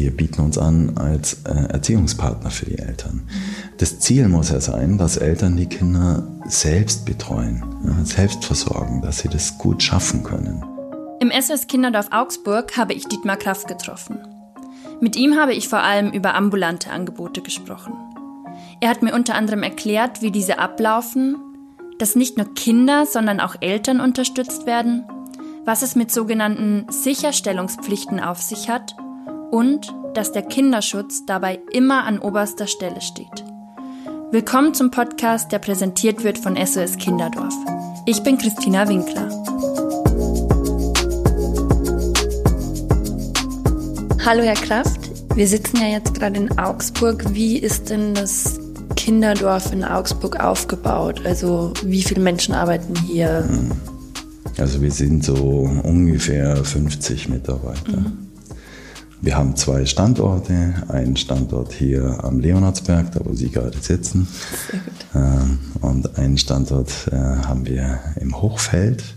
wir bieten uns an als äh, Erziehungspartner für die Eltern. Das Ziel muss ja sein, dass Eltern die Kinder selbst betreuen, selbst versorgen, dass sie das gut schaffen können. Im SOS Kinderdorf Augsburg habe ich Dietmar Kraft getroffen. Mit ihm habe ich vor allem über ambulante Angebote gesprochen. Er hat mir unter anderem erklärt, wie diese ablaufen, dass nicht nur Kinder, sondern auch Eltern unterstützt werden, was es mit sogenannten Sicherstellungspflichten auf sich hat und dass der Kinderschutz dabei immer an oberster Stelle steht. Willkommen zum Podcast, der präsentiert wird von SOS Kinderdorf. Ich bin Christina Winkler. Hallo Herr Kraft, wir sitzen ja jetzt gerade in Augsburg. Wie ist denn das Kinderdorf in Augsburg aufgebaut? Also wie viele Menschen arbeiten hier? Also wir sind so ungefähr 50 Mitarbeiter. Mhm. Wir haben zwei Standorte. Einen Standort hier am Leonardsberg, da wo Sie gerade sitzen. Ähm, und einen Standort äh, haben wir im Hochfeld.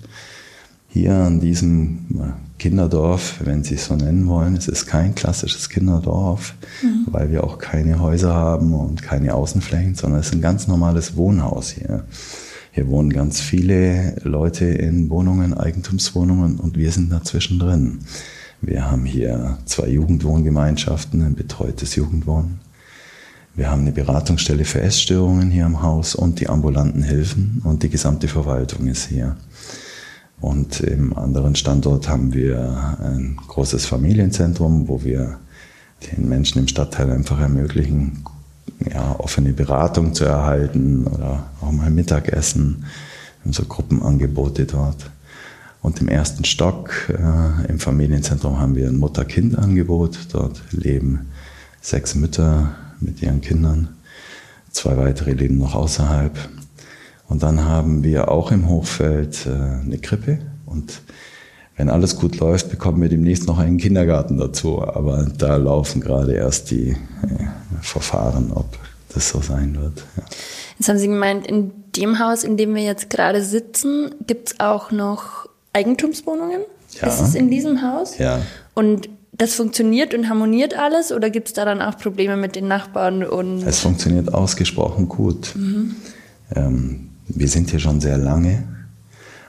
Hier an diesem Kinderdorf, wenn Sie es so nennen wollen. Es ist kein klassisches Kinderdorf, mhm. weil wir auch keine Häuser haben und keine Außenflächen, sondern es ist ein ganz normales Wohnhaus hier. Hier wohnen ganz viele Leute in Wohnungen, Eigentumswohnungen und wir sind dazwischen drin. Wir haben hier zwei Jugendwohngemeinschaften, ein betreutes Jugendwohnen. Wir haben eine Beratungsstelle für Essstörungen hier im Haus und die ambulanten Hilfen und die gesamte Verwaltung ist hier. Und im anderen Standort haben wir ein großes Familienzentrum, wo wir den Menschen im Stadtteil einfach ermöglichen, ja, offene Beratung zu erhalten oder auch mal Mittagessen. Wir haben so Gruppenangebote dort. Und im ersten Stock äh, im Familienzentrum haben wir ein Mutter-Kind-Angebot. Dort leben sechs Mütter mit ihren Kindern. Zwei weitere leben noch außerhalb. Und dann haben wir auch im Hochfeld äh, eine Krippe. Und wenn alles gut läuft, bekommen wir demnächst noch einen Kindergarten dazu. Aber da laufen gerade erst die äh, Verfahren, ob das so sein wird. Ja. Jetzt haben Sie gemeint, in dem Haus, in dem wir jetzt gerade sitzen, gibt es auch noch Eigentumswohnungen? Ja. Ist es in diesem Haus? Ja. Und das funktioniert und harmoniert alles oder gibt es da dann auch Probleme mit den Nachbarn? Und es funktioniert ausgesprochen gut. Mhm. Ähm, wir sind hier schon sehr lange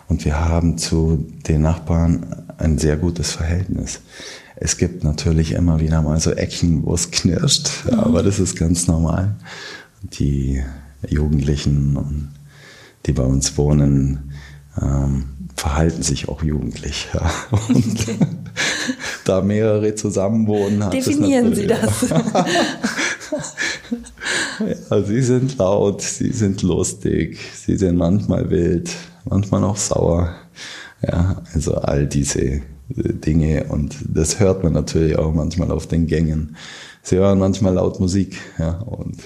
und wir haben zu den Nachbarn ein sehr gutes Verhältnis. Es gibt natürlich immer wieder mal so Ecken, wo es knirscht, mhm. aber das ist ganz normal. Die Jugendlichen, die bei uns wohnen, ähm, verhalten sich auch jugendlich. Ja. Und okay. da mehrere zusammenwohnen, hat Definieren Sie das. ja, sie sind laut, sie sind lustig, sie sind manchmal wild, manchmal auch sauer. Ja, also all diese Dinge und das hört man natürlich auch manchmal auf den Gängen. Sie hören manchmal laut Musik, ja, und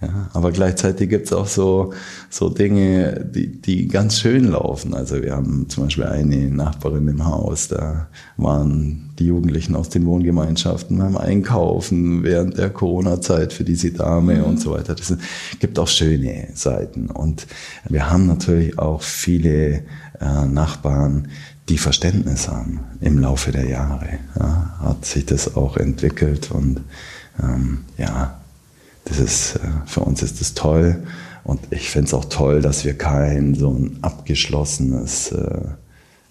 ja, aber gleichzeitig gibt es auch so, so Dinge, die, die ganz schön laufen. Also wir haben zum Beispiel eine Nachbarin im Haus, da waren die Jugendlichen aus den Wohngemeinschaften beim Einkaufen während der Corona-Zeit für diese Dame mhm. und so weiter. Das gibt auch schöne Seiten. Und wir haben natürlich auch viele äh, Nachbarn, die Verständnis haben im Laufe der Jahre. Ja, hat sich das auch entwickelt und ähm, ja, das ist, äh, für uns ist das toll. Und ich finde es auch toll, dass wir kein so ein abgeschlossenes äh,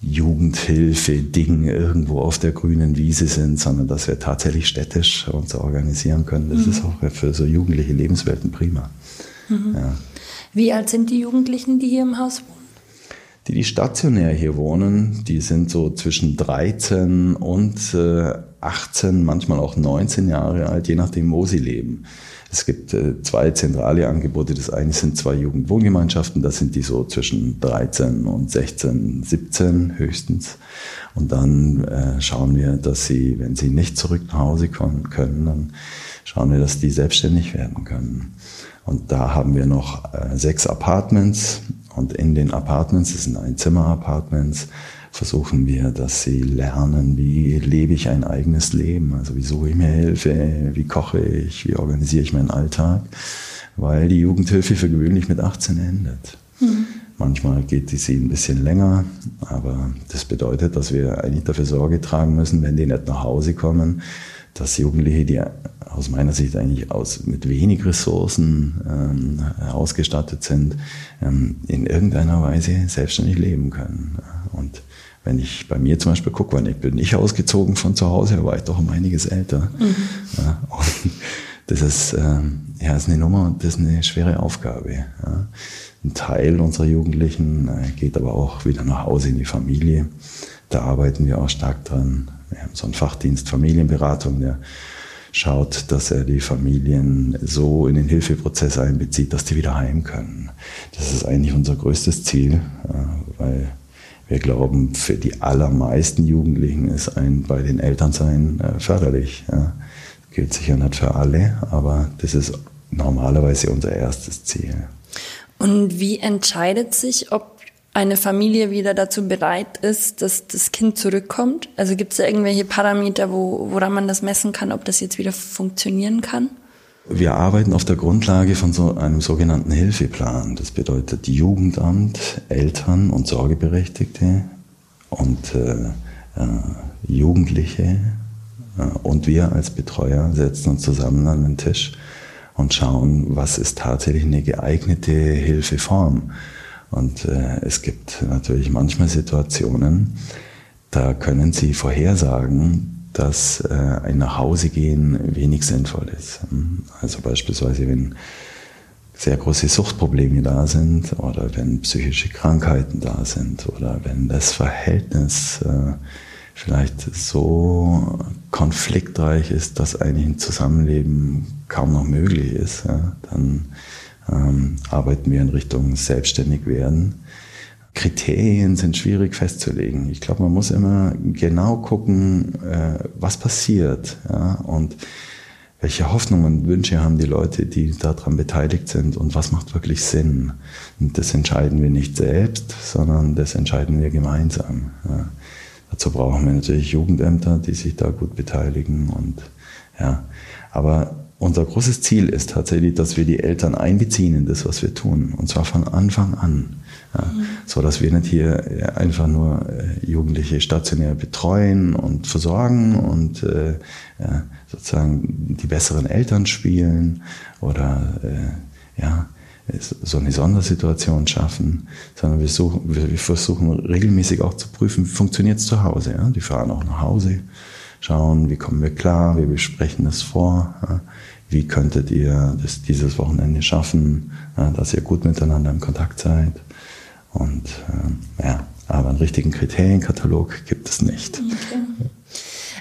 Jugendhilfe-Ding irgendwo auf der grünen Wiese sind, sondern dass wir tatsächlich städtisch uns organisieren können. Das mhm. ist auch für so jugendliche Lebenswelten prima. Mhm. Ja. Wie alt sind die Jugendlichen, die hier im Haus wohnen? Die, die stationär hier wohnen, die sind so zwischen 13 und äh, 18, manchmal auch 19 Jahre alt, je nachdem, wo sie leben. Es gibt äh, zwei zentrale Angebote. Das eine sind zwei Jugendwohngemeinschaften, da sind die so zwischen 13 und 16, 17 höchstens. Und dann äh, schauen wir, dass sie, wenn sie nicht zurück nach Hause kommen können, dann schauen wir, dass die selbstständig werden können. Und da haben wir noch äh, sechs Apartments und in den Apartments, das sind Einzimmer-Apartments, versuchen wir, dass sie lernen, wie lebe ich ein eigenes Leben, also wie suche ich mir Hilfe, wie koche ich, wie organisiere ich meinen Alltag, weil die Jugendhilfe für gewöhnlich mit 18 endet. Mhm. Manchmal geht die sie ein bisschen länger, aber das bedeutet, dass wir eigentlich dafür Sorge tragen müssen, wenn die nicht nach Hause kommen, dass Jugendliche, die aus meiner Sicht eigentlich aus, mit wenig Ressourcen ähm, ausgestattet sind, ähm, in irgendeiner Weise selbstständig leben können. Und wenn ich bei mir zum Beispiel gucke, wann ich bin ich ausgezogen von zu Hause, war ich doch um einiges älter. Mhm. Ja, und das ist, ähm, ja, ist eine Nummer und das ist eine schwere Aufgabe. Ja. Ein Teil unserer Jugendlichen äh, geht aber auch wieder nach Hause in die Familie. Da arbeiten wir auch stark dran. Wir haben so einen Fachdienst Familienberatung, der schaut, dass er die Familien so in den Hilfeprozess einbezieht, dass die wieder heim können. Das ist eigentlich unser größtes Ziel, weil wir glauben, für die allermeisten Jugendlichen ist ein bei den Elternsein äh, förderlich. Ja. Gilt sicher nicht für alle, aber das ist normalerweise unser erstes Ziel. Und wie entscheidet sich, ob eine Familie wieder dazu bereit ist, dass das Kind zurückkommt? Also gibt es da irgendwelche Parameter, wo, woran man das messen kann, ob das jetzt wieder funktionieren kann? Wir arbeiten auf der Grundlage von so einem sogenannten Hilfeplan. Das bedeutet Jugendamt, Eltern und Sorgeberechtigte und äh, äh, Jugendliche äh, und wir als Betreuer setzen uns zusammen an den Tisch und schauen, was ist tatsächlich eine geeignete Hilfeform. Und äh, es gibt natürlich manchmal Situationen, da können Sie vorhersagen, dass äh, ein Nachhausegehen wenig sinnvoll ist. Also beispielsweise, wenn sehr große Suchtprobleme da sind oder wenn psychische Krankheiten da sind oder wenn das Verhältnis äh, vielleicht so konfliktreich ist, dass eigentlich ein Zusammenleben kaum noch möglich ist, ja, dann ähm, arbeiten wir in Richtung selbstständig werden. Kriterien sind schwierig festzulegen. Ich glaube, man muss immer genau gucken, äh, was passiert ja, und welche Hoffnungen und Wünsche haben die Leute, die daran beteiligt sind und was macht wirklich Sinn. Und das entscheiden wir nicht selbst, sondern das entscheiden wir gemeinsam. Ja. Dazu brauchen wir natürlich Jugendämter, die sich da gut beteiligen und ja. Aber unser großes Ziel ist tatsächlich, dass wir die Eltern einbeziehen in das, was wir tun. Und zwar von Anfang an. Ja, mhm. So dass wir nicht hier einfach nur äh, Jugendliche stationär betreuen und versorgen und äh, ja, sozusagen die besseren Eltern spielen oder äh, ja, so eine Sondersituation schaffen, sondern wir, suchen, wir versuchen regelmäßig auch zu prüfen, funktioniert es zu Hause. Ja? Die fahren auch nach Hause, schauen, wie kommen wir klar, wir besprechen das vor. Ja? Wie könntet ihr das dieses Wochenende schaffen, ja, dass ihr gut miteinander im Kontakt seid? Und äh, ja, aber einen richtigen Kriterienkatalog gibt es nicht. Okay.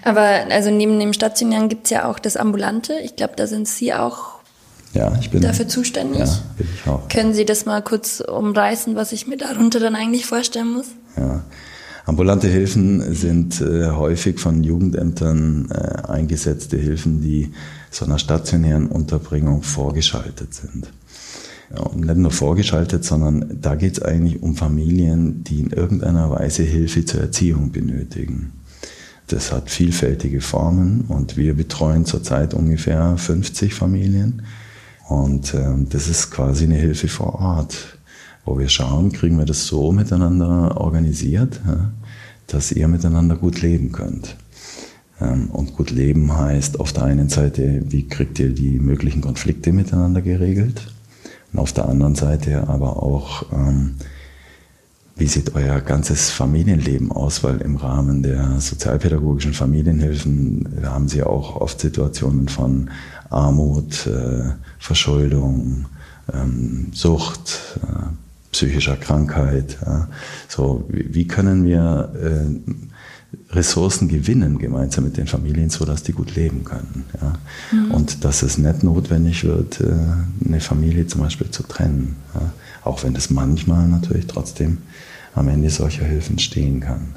Aber also neben dem Stationären gibt es ja auch das Ambulante. Ich glaube, da sind Sie auch ja, ich bin dafür zuständig. Ja, bin ich auch. Können Sie das mal kurz umreißen, was ich mir darunter dann eigentlich vorstellen muss? Ja. Ambulante Hilfen sind äh, häufig von Jugendämtern äh, eingesetzte Hilfen, die so einer stationären Unterbringung vorgeschaltet sind. Und nicht nur vorgeschaltet, sondern da geht es eigentlich um Familien, die in irgendeiner Weise Hilfe zur Erziehung benötigen. Das hat vielfältige Formen und wir betreuen zurzeit ungefähr 50 Familien und ähm, das ist quasi eine Hilfe vor Ort, wo wir schauen, kriegen wir das so miteinander organisiert, dass ihr miteinander gut leben könnt. Ähm, und gut leben heißt auf der einen Seite, wie kriegt ihr die möglichen Konflikte miteinander geregelt? Und auf der anderen Seite aber auch, ähm, wie sieht euer ganzes Familienleben aus? Weil im Rahmen der sozialpädagogischen Familienhilfen haben sie auch oft Situationen von Armut, äh, Verschuldung, ähm, Sucht, äh, psychischer Krankheit. Ja. So, wie, können wir äh, Ressourcen gewinnen gemeinsam mit den Familien, so dass die gut leben können. Ja. Mhm. Und dass es nicht notwendig wird, äh, eine Familie zum Beispiel zu trennen. Ja. Auch wenn es manchmal natürlich trotzdem am Ende solcher Hilfen stehen kann.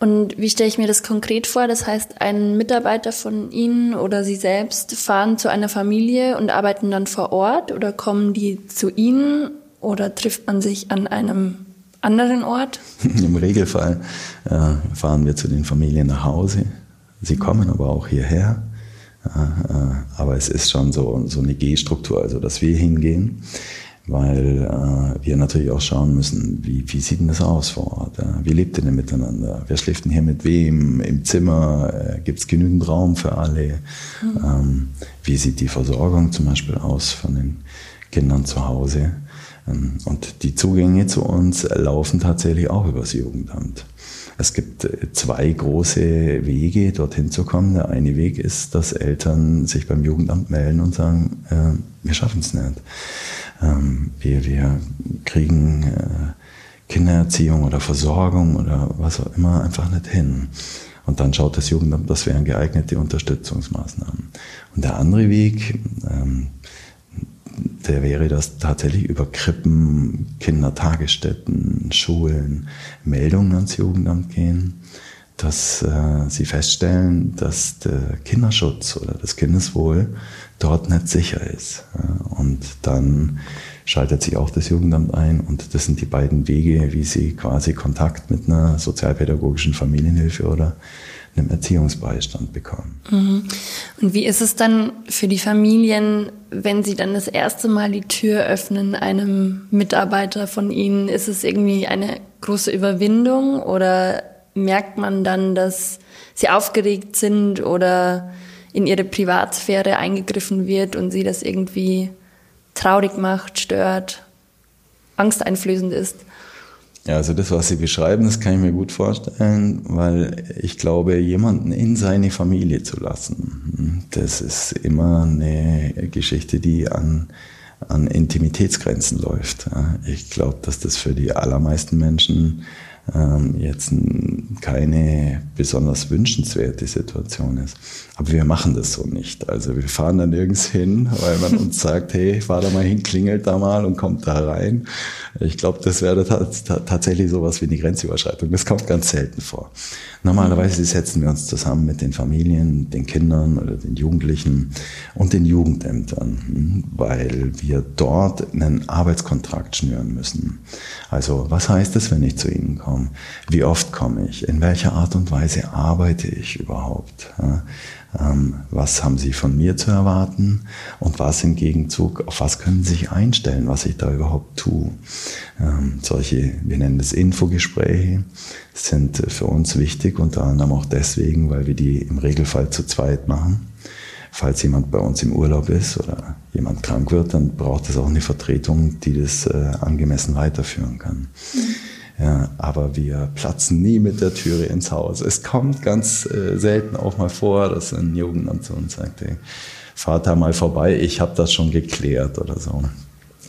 Und wie stelle ich mir das konkret vor? Das heißt, ein Mitarbeiter von Ihnen oder Sie selbst fahren zu einer Familie und arbeiten dann vor Ort oder kommen die zu Ihnen oder trifft man sich an einem anderen Ort? Im Regelfall äh, fahren wir zu den Familien nach Hause. Sie kommen aber auch hierher. Äh, äh, aber es ist schon so, so eine G-Struktur, also dass wir hingehen. weil äh, wir natürlich auch schauen müssen, wie, wie sieht denn das aus vor Ort? Wie lebt ihr denn miteinander? Wer schläft denn hier mit wem? Im Zimmer äh, gibt es genügend Raum für alle? Mhm. Ähm, wie sieht die Versorgung zum Beispiel aus von den Kindern zu Hause? Ähm, und die Zugänge zu uns laufen tatsächlich auch übers Jugendamt. Es gibt äh, zwei große Wege, dorthin zu kommen. Der eine Weg ist, dass Eltern sich beim Jugendamt melden und sagen, äh, wir schaffen es nicht. Ähm, wir, wir kriegen äh, Kindererziehung oder Versorgung oder was auch immer einfach nicht hin. Und dann schaut das Jugendamt, das wären geeignete Unterstützungsmaßnahmen. Und der andere Weg, ähm, der wäre das tatsächlich über Krippen, Kindertagesstätten, Schulen, Meldungen ans Jugendamt gehen, dass äh, sie feststellen, dass der Kinderschutz oder das Kindeswohl dort nicht sicher ist. Und dann schaltet sich auch das Jugendamt ein und das sind die beiden Wege, wie sie quasi Kontakt mit einer sozialpädagogischen Familienhilfe oder einem Erziehungsbeistand bekommen. Mhm. Und wie ist es dann für die Familien, wenn sie dann das erste Mal die Tür öffnen einem Mitarbeiter von ihnen? Ist es irgendwie eine große Überwindung oder merkt man dann, dass sie aufgeregt sind oder in ihre Privatsphäre eingegriffen wird und sie das irgendwie traurig macht, stört, angsteinflößend ist. Ja, also das, was Sie beschreiben, das kann ich mir gut vorstellen, weil ich glaube, jemanden in seine Familie zu lassen, das ist immer eine Geschichte, die an, an Intimitätsgrenzen läuft. Ich glaube, dass das für die allermeisten Menschen ähm, jetzt keine besonders wünschenswerte Situation ist. Aber wir machen das so nicht. Also wir fahren dann nirgends hin, weil man uns sagt, hey, fahr da mal hin, klingelt da mal und kommt da rein. Ich glaube, das wäre tatsächlich sowas wie eine Grenzüberschreitung. Das kommt ganz selten vor. Normalerweise setzen wir uns zusammen mit den Familien, den Kindern oder den Jugendlichen und den Jugendämtern, weil wir dort einen Arbeitskontrakt schnüren müssen. Also was heißt es, wenn ich zu Ihnen komme? Wie oft komme ich? In welcher Art und Weise arbeite ich überhaupt? Ähm, was haben Sie von mir zu erwarten und was im Gegenzug, auf was können Sie sich einstellen, was ich da überhaupt tue. Ähm, solche, wir nennen das Infogespräche, sind für uns wichtig, unter anderem auch deswegen, weil wir die im Regelfall zu zweit machen. Falls jemand bei uns im Urlaub ist oder jemand krank wird, dann braucht es auch eine Vertretung, die das äh, angemessen weiterführen kann. Mhm. Ja, aber wir platzen nie mit der Türe ins Haus. Es kommt ganz äh, selten auch mal vor, dass ein Jugendamt zu uns sagt, hey, fahrt mal vorbei, ich habe das schon geklärt oder so.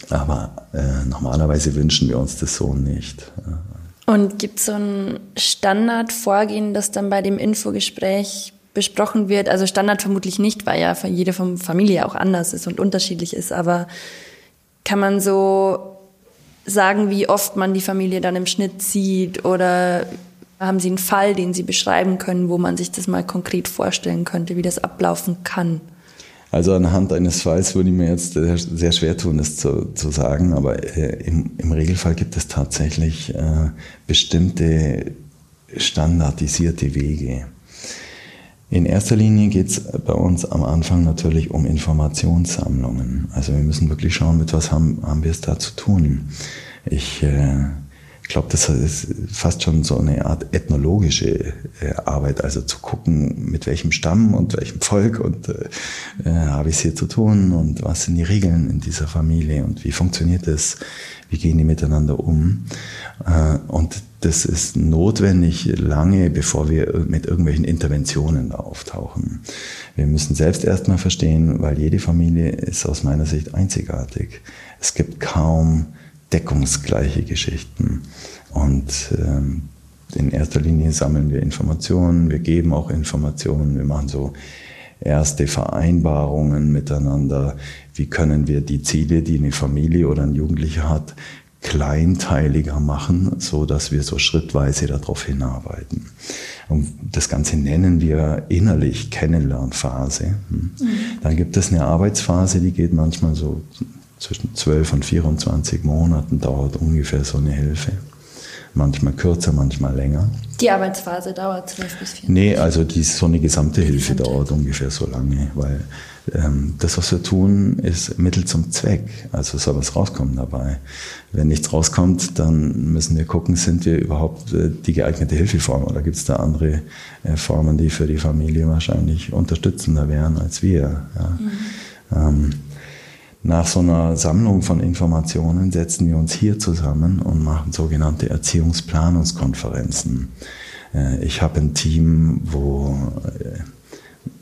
Aber äh, normalerweise wünschen wir uns das so nicht. Und gibt es so ein Standardvorgehen, das dann bei dem Infogespräch besprochen wird? Also Standard vermutlich nicht, weil ja jede Familie auch anders ist und unterschiedlich ist. Aber kann man so sagen, wie oft man die Familie dann im Schnitt sieht oder haben Sie einen Fall, den Sie beschreiben können, wo man sich das mal konkret vorstellen könnte, wie das ablaufen kann? Also anhand eines Falls würde ich mir jetzt sehr schwer tun, das zu, zu sagen, aber äh, im, im, Regelfall gibt es tatsächlich äh, bestimmte standardisierte Wege. In erster Linie geht es bei uns am Anfang natürlich um Informationssammlungen. Also wir müssen wirklich schauen, mit was haben, haben wir es da zu tun. Ich äh, glaube, das ist fast schon so eine Art ethnologische äh, Arbeit, also zu gucken, mit welchem Stamm und welchem Volk und äh, äh, habe ich es hier zu tun und was sind die Regeln in dieser Familie und wie funktioniert es, wie gehen die miteinander um. Äh, und das ist notwendig lange, bevor wir mit irgendwelchen Interventionen auftauchen. Wir müssen selbst erstmal verstehen, weil jede Familie ist aus meiner Sicht einzigartig. Es gibt kaum deckungsgleiche Geschichten. Und ähm, in erster Linie sammeln wir Informationen, wir geben auch Informationen, wir machen so erste Vereinbarungen miteinander. Wie können wir die Ziele, die eine Familie oder ein Jugendlicher hat, kleinteiliger machen, so dass wir so schrittweise darauf hinarbeiten. Und das Ganze nennen wir innerlich Kennenlernphase. Hm. Mhm. Dann gibt es eine Arbeitsphase, die geht manchmal so zwischen 12 und 24 Monaten dauert ungefähr so eine Hilfe. manchmal kürzer, manchmal länger. Die Arbeitsphase dauert 12 bis 14 Nee, also die, so eine gesamte Hilfe dauert ungefähr so lange, weil das, was wir tun, ist Mittel zum Zweck. Also soll was rauskommen dabei. Wenn nichts rauskommt, dann müssen wir gucken, sind wir überhaupt äh, die geeignete Hilfeform oder gibt es da andere äh, Formen, die für die Familie wahrscheinlich unterstützender wären als wir. Ja. Mhm. Ähm, nach so einer Sammlung von Informationen setzen wir uns hier zusammen und machen sogenannte Erziehungsplanungskonferenzen. Äh, ich habe ein Team, wo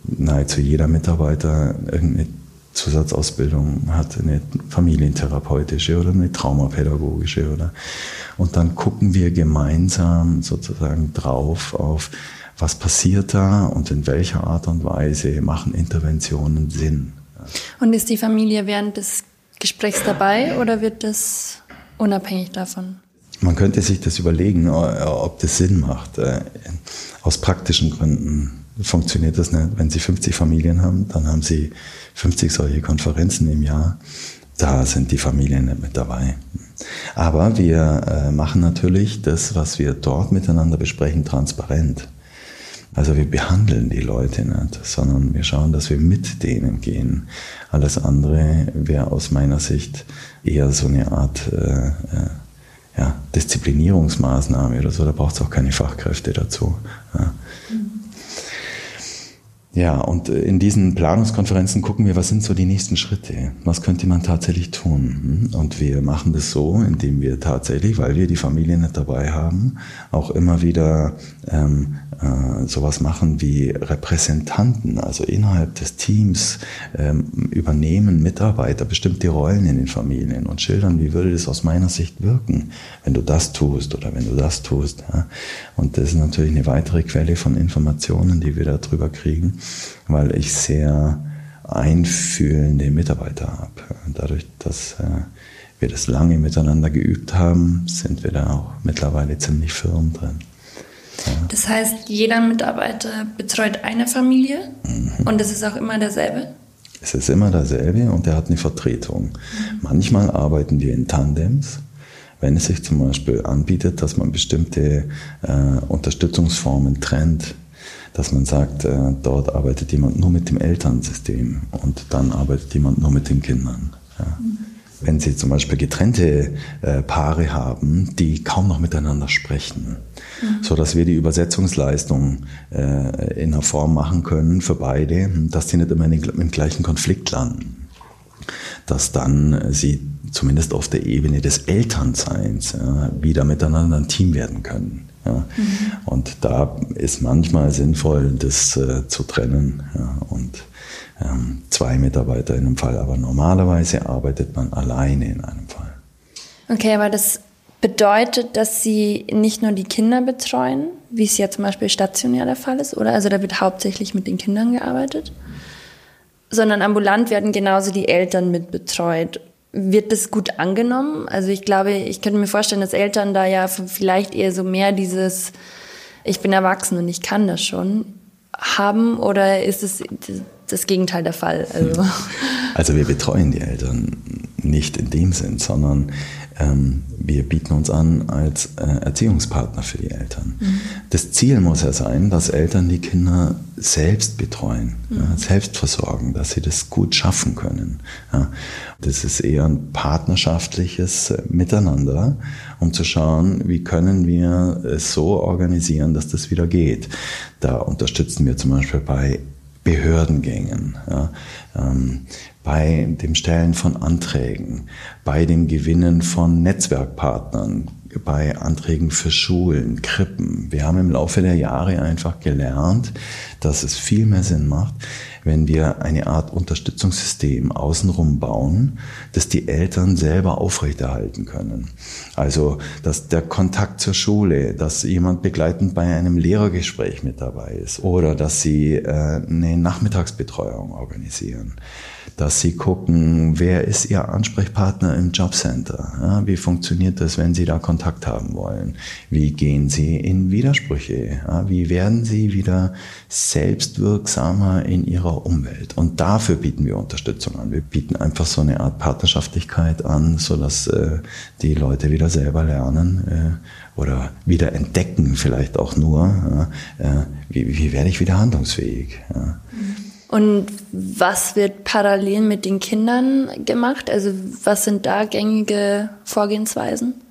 nahezu jeder Mitarbeiter irgendeine Zusatzausbildung hat, eine familientherapeutische oder eine traumapädagogische oder und dann gucken wir gemeinsam sozusagen drauf auf was passiert da und in welcher Art und Weise machen Interventionen Sinn. Und ist die Familie während des Gesprächs dabei oder wird das unabhängig davon? Man könnte sich das überlegen, ob das Sinn macht. Äh, aus praktischen Gründen funktioniert das nicht. Wenn Sie 50 Familien haben, dann haben Sie 50 solche Konferenzen im Jahr. Da sind die Familien nicht mit dabei. Aber wir äh, machen natürlich das, was wir dort miteinander besprechen, transparent. Also wir behandeln die Leute nicht, sondern wir schauen, dass wir mit denen gehen. Alles andere wäre aus meiner Sicht eher so eine Art äh, äh, ja, Disziplinierungsmaßnahme oder so. Da braucht es auch keine Fachkräfte dazu. Ja. Ja, und äh, in diesen Planungskonferenzen gucken wir, was sind so die nächsten Schritte? Was könnte man tatsächlich tun? Hm? Und wir machen das so, indem wir tatsächlich, weil wir die Familien nicht dabei haben, auch immer wieder ähm, äh, sowas machen wie Repräsentanten, also innerhalb des Teams ähm, übernehmen Mitarbeiter bestimmte Rollen in den Familien und schildern, wie würde das aus meiner Sicht wirken, wenn du das tust oder wenn du das tust. Ja? Und das ist natürlich eine weitere Quelle von Informationen, die wir darüber kriegen weil ich sehr einfühlende Mitarbeiter habe. Dadurch, dass äh, wir das lange miteinander geübt haben, sind wir da auch mittlerweile ziemlich firm drin. Ja. Das heißt, jeder Mitarbeiter betreut eine Familie mhm. und es ist auch immer derselbe? Es ist immer derselbe und er hat eine Vertretung. Mhm. Manchmal arbeiten wir in Tandems, wenn es sich zum Beispiel anbietet, dass man bestimmte äh, Unterstützungsformen trennt dass man sagt, äh, dort arbeitet jemand nur mit dem Elternsystem und dann arbeitet jemand nur mit den Kindern. Ja. Wenn Sie zum Beispiel getrennte äh, Paare haben, die kaum noch miteinander sprechen, mhm. so dass wir die Übersetzungsleistung äh, in einer Form machen können für beide, dass sie nicht immer im gleichen Konflikt landen, dass dann sie zumindest auf der Ebene des Elternseins wieder miteinander ein Team werden können. Ja. Mhm. Und da ist manchmal sinnvoll, das äh, zu trennen. Ja. Und ähm, zwei Mitarbeiter in einem Fall, aber normalerweise arbeitet man alleine in einem Fall. Okay, aber das bedeutet, dass Sie nicht nur die Kinder betreuen, wie es ja zum Beispiel stationär der Fall ist, oder? Also da wird hauptsächlich mit den Kindern gearbeitet, sondern ambulant werden genauso die Eltern mit betreut wird das gut angenommen? Also ich glaube, ich könnte mir vorstellen, dass Eltern da ja vielleicht eher so mehr dieses, ich bin erwachsen und ich kann das schon haben oder ist es das Gegenteil der Fall? Also, also wir betreuen die Eltern nicht in dem Sinn, sondern ähm, wir bieten uns an als äh, Erziehungspartner für die Eltern. Mhm. Das Ziel muss ja sein, dass Eltern die Kinder selbst betreuen, mhm. ja, selbst versorgen, dass sie das gut schaffen können. Ja. Das ist eher ein partnerschaftliches äh, Miteinander, um zu schauen, wie können wir es so organisieren, dass das wieder geht. Da unterstützen wir zum Beispiel bei Behördengängen. Ja. Ähm, bei dem Stellen von Anträgen, bei dem Gewinnen von Netzwerkpartnern, bei Anträgen für Schulen, Krippen. Wir haben im Laufe der Jahre einfach gelernt, dass es viel mehr Sinn macht, wenn wir eine Art Unterstützungssystem außenrum bauen, das die Eltern selber aufrechterhalten können. Also, dass der Kontakt zur Schule, dass jemand begleitend bei einem Lehrergespräch mit dabei ist oder dass sie äh, eine Nachmittagsbetreuung organisieren dass sie gucken, wer ist ihr Ansprechpartner im Jobcenter? Ja, wie funktioniert das, wenn sie da Kontakt haben wollen? Wie gehen sie in Widersprüche? Ja, wie werden sie wieder selbstwirksamer in ihrer Umwelt? Und dafür bieten wir Unterstützung an. Wir bieten einfach so eine Art Partnerschaftlichkeit an, sodass äh, die Leute wieder selber lernen äh, oder wieder entdecken, vielleicht auch nur, äh, wie, wie werde ich wieder handlungsfähig. Ja. Und was wird parallel mit den Kindern gemacht? Also was sind da gängige Vorgehensweisen?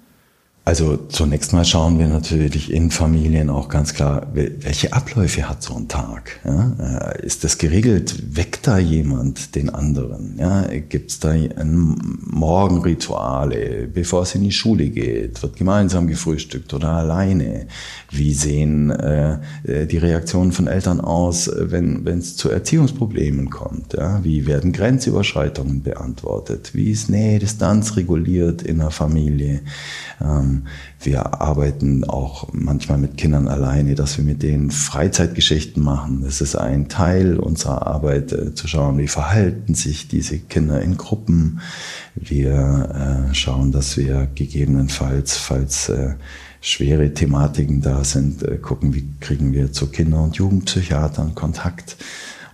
Also zunächst mal schauen wir natürlich in Familien auch ganz klar, welche Abläufe hat so ein Tag? Ja? Äh, ist das geregelt? Weckt da jemand den anderen? Ja? Gibt es da Morgenrituale, bevor es in die Schule geht? Wird gemeinsam gefrühstückt oder alleine? Wie sehen äh, äh die Reaktionen von Eltern aus, wenn es zu Erziehungsproblemen kommt? Ja? Wie werden Grenzüberschreitungen beantwortet? Wie ist Nähe, Distanz reguliert in der Familie? Ähm, wir arbeiten auch manchmal mit Kindern alleine, dass wir mit denen Freizeitgeschichten machen. Das ist ein Teil unserer Arbeit, äh, zu schauen, wie verhalten sich diese Kinder in Gruppen. Wir äh, schauen, dass wir gegebenenfalls, falls äh, schwere Thematiken da sind, gucken, wie kriegen wir zu Kinder- und Jugendpsychiatern Kontakt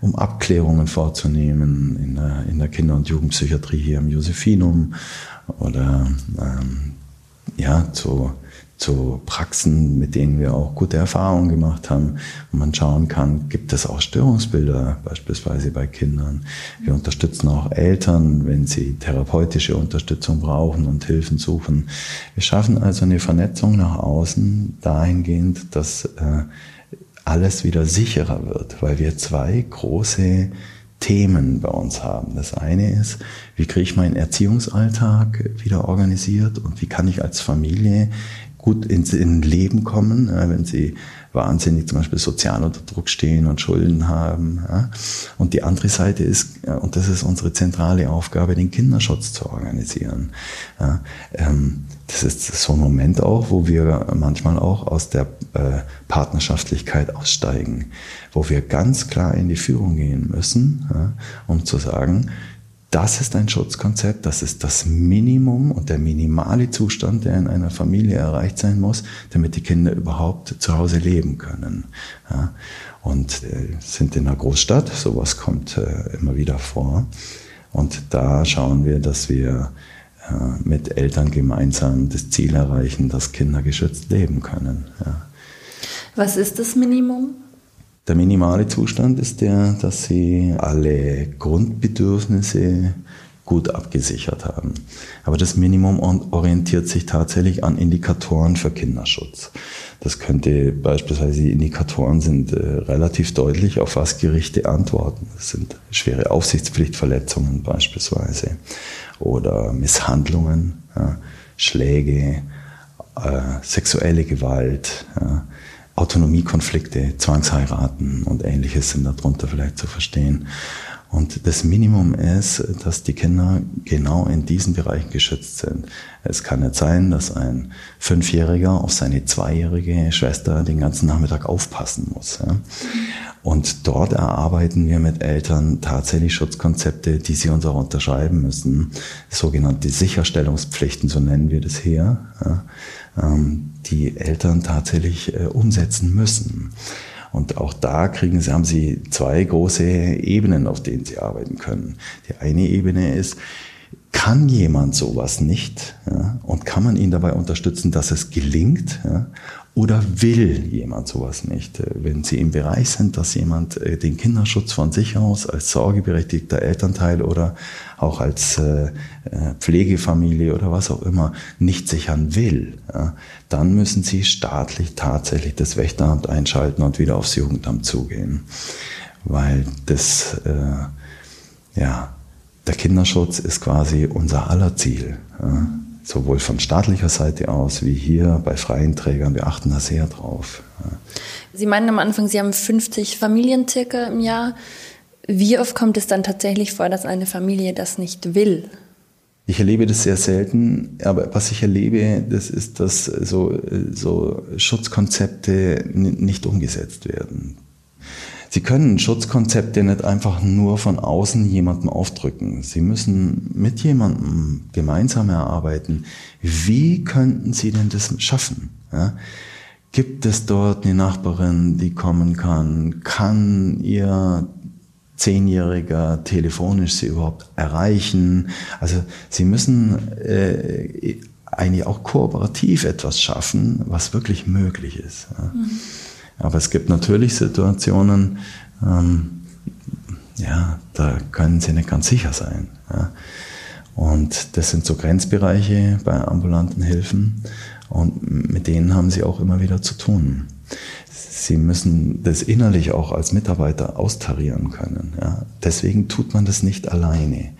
um Abklärungen vorzunehmen in der, in der Kinder- und Jugendpsychiatrie hier im Josephinum oder ähm, ja, zu, zu Praxen, mit denen wir auch gute Erfahrungen gemacht haben, wo man schauen kann, gibt es auch Störungsbilder, beispielsweise bei Kindern. Wir unterstützen auch Eltern, wenn sie therapeutische Unterstützung brauchen und Hilfen suchen. Wir schaffen also eine Vernetzung nach außen dahingehend, dass äh, alles wieder sicherer wird, weil wir zwei große Themen bei uns haben. Das eine ist, wie kriege ich meinen Erziehungsalltag wieder organisiert und wie kann ich als Familie gut ins in Leben kommen, wenn sie wahnsinnig zum Beispiel sozial unter Druck stehen und Schulden haben. Und die andere Seite ist, und das ist unsere zentrale Aufgabe, den Kinderschutz zu organisieren. Das ist so ein Moment auch, wo wir manchmal auch aus der äh, Partnerschaftlichkeit aussteigen, wo wir ganz klar in die Führung gehen müssen, um zu sagen, das ist ein Schutzkonzept, das ist das Minimum und der minimale Zustand, der in einer Familie erreicht sein muss, damit die Kinder überhaupt zu Hause leben können. Ja, und äh, sind in einer Großstadt, sowas kommt äh, immer wieder vor. Und da schauen wir, dass wir äh, mit Eltern gemeinsam das Ziel erreichen, dass Kinder geschützt leben können. Ja. Was ist das Minimum? Der minimale Zustand ist der, dass sie alle Grundbedürfnisse gut abgesichert haben. Aber das Minimum orientiert sich tatsächlich an Indikatoren für Kinderschutz. Das könnte beispielsweise Indikatoren sind äh, relativ deutlich, auf was Gerichte antworten. Das sind schwere Aufsichtspflichtverletzungen beispielsweise oder Misshandlungen, ja, Schläge, äh, sexuelle Gewalt. Ja, Autonomiekonflikte, Zwangsheiraten und ähnliches sind darunter vielleicht zu verstehen. Und das Minimum ist, dass die Kinder genau in diesen Bereichen geschützt sind. Es kann nicht sein, dass ein Fünfjähriger auf seine zweijährige Schwester den ganzen Nachmittag aufpassen muss. Ja. Und dort erarbeiten wir mit Eltern tatsächlich Schutzkonzepte, die sie uns auch unterschreiben müssen. Sogenannte Sicherstellungspflichten, so nennen wir das hier. Ähm, die Eltern tatsächlich äh, umsetzen müssen. Und auch da kriegen sie, haben sie zwei große Ebenen, auf denen sie arbeiten können. Die eine Ebene ist, kann jemand sowas nicht ja, und kann man ihn dabei unterstützen, dass es gelingt? Ja, oder will jemand sowas nicht? Wenn Sie im Bereich sind, dass jemand äh, den Kinderschutz von sich aus als sorgeberechtigter Elternteil oder auch als äh, äh, Pflegefamilie oder was auch immer nicht sichern will, dann müssen Sie staatlich tatsächlich das Wächteramt einschalten und wieder aufs Jugendamt zugehen. Weil das, ja, der Kinderschutz ist quasi unser aller Ziel sowohl von staatlicher Seite aus wie hier bei freien Trägern. Wir achten da sehr drauf. Sie meinen am Anfang, Sie haben 50 Familien circa im Jahr. Wie oft kommt es dann tatsächlich vor, dass eine Familie das nicht will? Ich erlebe das sehr selten, aber was ich erlebe, das ist, dass so, so Schutzkonzepte nicht umgesetzt werden. Sie können Schutzkonzepte nicht einfach nur von außen jemandem aufdrücken. Sie müssen mit jemandem gemeinsam erarbeiten. Wie könnten Sie denn das schaffen? Ja? Gibt es dort eine Nachbarin, die kommen kann? Kann Ihr Zehnjähriger telefonisch Sie überhaupt erreichen? Also Sie müssen äh, eigentlich auch kooperativ etwas schaffen, was wirklich möglich ist. Ja? Mhm. Aber es gibt natürlich Situationen, ähm, ja, da können sie nicht ganz sicher sein. Ja. Und das sind so Grenzbereiche bei ambulanten Hilfen und mit denen haben sie auch immer wieder zu tun. Sie müssen das innerlich auch als Mitarbeiter austarieren können. Ja. Deswegen tut man das nicht alleine.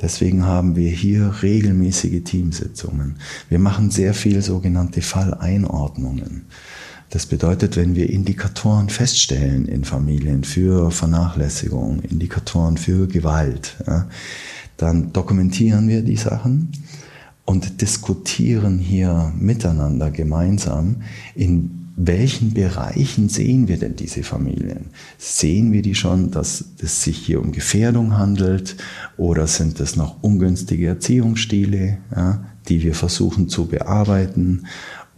Deswegen haben wir hier regelmäßige Teamsitzungen. Wir machen sehr viel sogenannte Falleinordnungen. Das bedeutet, wenn wir Indikatoren feststellen in Familien für Vernachlässigung, Indikatoren für Gewalt, ja, dann dokumentieren wir die Sachen und diskutieren hier miteinander gemeinsam, in welchen Bereichen sehen wir denn diese Familien? Sehen wir die schon, dass es sich hier um Gefährdung handelt oder sind es noch ungünstige Erziehungsstile, ja, die wir versuchen zu bearbeiten?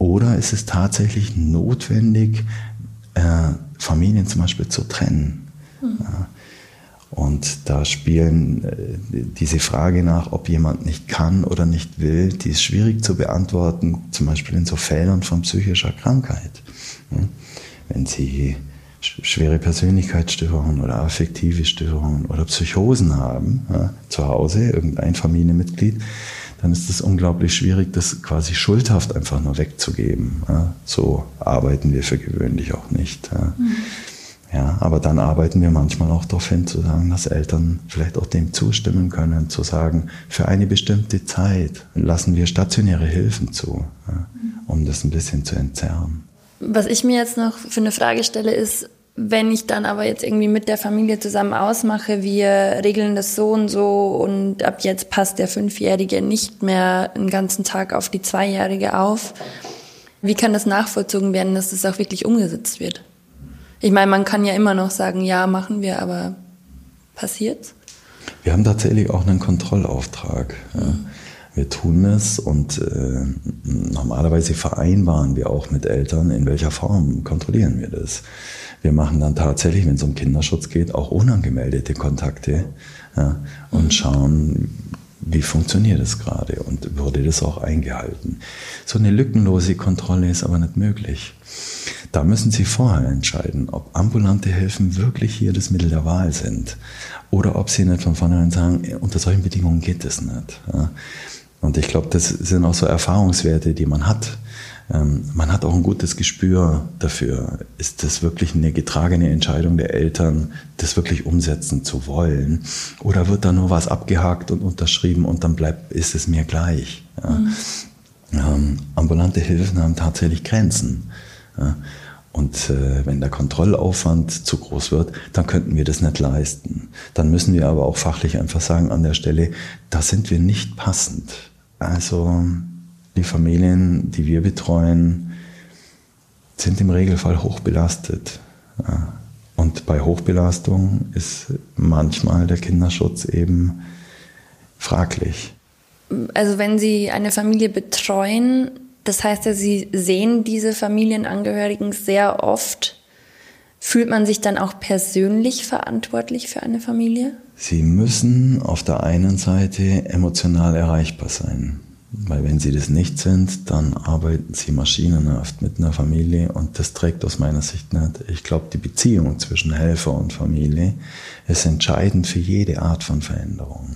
Oder ist es tatsächlich notwendig, äh, Familien zum Beispiel zu trennen? Mhm. Ja. Und da spielen äh, diese Frage nach, ob jemand nicht kann oder nicht will, die ist schwierig zu beantworten, zum Beispiel in so Fällen von psychischer Krankheit. Wenn Sie schwere Persönlichkeitsstörungen oder affektive Störungen oder Psychosen haben, zu Hause, irgendein Familienmitglied, dann ist es unglaublich schwierig, das quasi schuldhaft einfach nur wegzugeben. Ja, so arbeiten wir für gewöhnlich auch nicht. Ja. Mhm. ja. aber dann arbeiten wir manchmal auch darauf hin, zu sagen, dass Eltern vielleicht auch dem zustimmen können, zu sagen, für eine bestimmte Zeit lassen wir stationäre Hilfen zu, ja, um das ein bisschen zu entzerren. Was ich mir jetzt noch für eine Frage stelle, ist, wenn ich dann aber jetzt irgendwie mit der Familie zusammen ausmache, wir regeln das so und so und ab jetzt passt der Fünfjährige nicht mehr einen ganzen Tag auf die Zweijährige auf, wie kann das nachvollzogen werden, dass das auch wirklich umgesetzt wird? Ich meine, man kann ja immer noch sagen, ja, machen wir, aber passiert's? Wir haben tatsächlich auch einen Kontrollauftrag. Mhm. Wir tun es und äh, normalerweise vereinbaren wir auch mit Eltern, in welcher Form kontrollieren wir das. Wir machen dann tatsächlich, wenn es um Kinderschutz geht, auch unangemeldete Kontakte ja, und mhm. schauen, wie funktioniert es gerade und wurde das auch eingehalten. So eine lückenlose Kontrolle ist aber nicht möglich. Da müssen Sie vorher entscheiden, ob ambulante Hilfen wirklich hier das Mittel der Wahl sind oder ob Sie nicht von vornherein sagen, unter solchen Bedingungen geht es nicht. Ja. Und ich glaube, das sind auch so Erfahrungswerte, die man hat. Ähm, man hat auch ein gutes Gespür dafür. Ist das wirklich eine getragene Entscheidung der Eltern, das wirklich umsetzen zu wollen? Oder wird da nur was abgehakt und unterschrieben und dann bleibt, ist es mir gleich? Ja. Mhm. Ähm, ambulante Hilfen haben tatsächlich Grenzen. Ja. Und äh, wenn der Kontrollaufwand zu groß wird, dann könnten wir das nicht leisten. Dann müssen wir aber auch fachlich einfach sagen an der Stelle, da sind wir nicht passend. Also die Familien, die wir betreuen, sind im Regelfall hochbelastet. Und bei Hochbelastung ist manchmal der Kinderschutz eben fraglich. Also wenn Sie eine Familie betreuen, das heißt ja, Sie sehen diese Familienangehörigen sehr oft. Fühlt man sich dann auch persönlich verantwortlich für eine Familie? Sie müssen auf der einen Seite emotional erreichbar sein. Weil wenn sie das nicht sind, dann arbeiten sie maschinenhaft mit einer Familie und das trägt aus meiner Sicht nicht. Ich glaube, die Beziehung zwischen Helfer und Familie ist entscheidend für jede Art von Veränderung.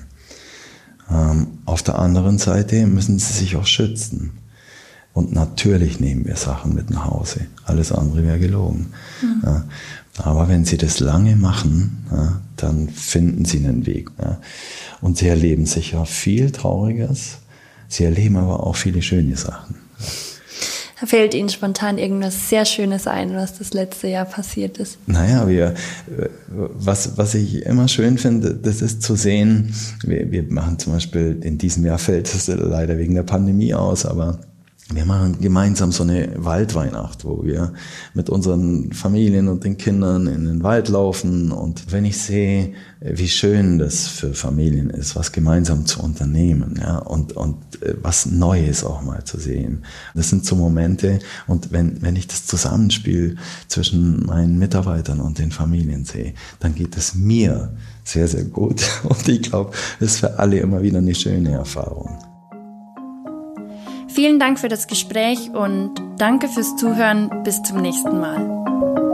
Ähm, auf der anderen Seite müssen sie sich auch schützen. Und natürlich nehmen wir Sachen mit nach Hause. Alles andere wäre gelogen. Mhm. Aber wenn sie das lange machen, ja, dann finden sie einen Weg. Ja. Und sie erleben sicher viel Trauriges, Sie erleben aber auch viele schöne Sachen. Da fällt Ihnen spontan irgendwas sehr Schönes ein, was das letzte Jahr passiert ist? Naja, wir, was, was ich immer schön finde, das ist zu sehen, wir, wir machen zum Beispiel, in diesem Jahr fällt es leider wegen der Pandemie aus, aber wir machen gemeinsam so eine Waldweihnacht, wo wir mit unseren Familien und den Kindern in den Wald laufen. Und wenn ich sehe, wie schön das für Familien ist, was gemeinsam zu unternehmen, ja, und, und äh, was Neues auch mal zu sehen. Das sind so Momente. Und wenn, wenn ich das Zusammenspiel zwischen meinen Mitarbeitern und den Familien sehe, dann geht es mir sehr, sehr gut. Und ich glaube, das ist für alle immer wieder eine schöne Erfahrung. Vielen Dank für das Gespräch und danke fürs Zuhören. Bis zum nächsten Mal.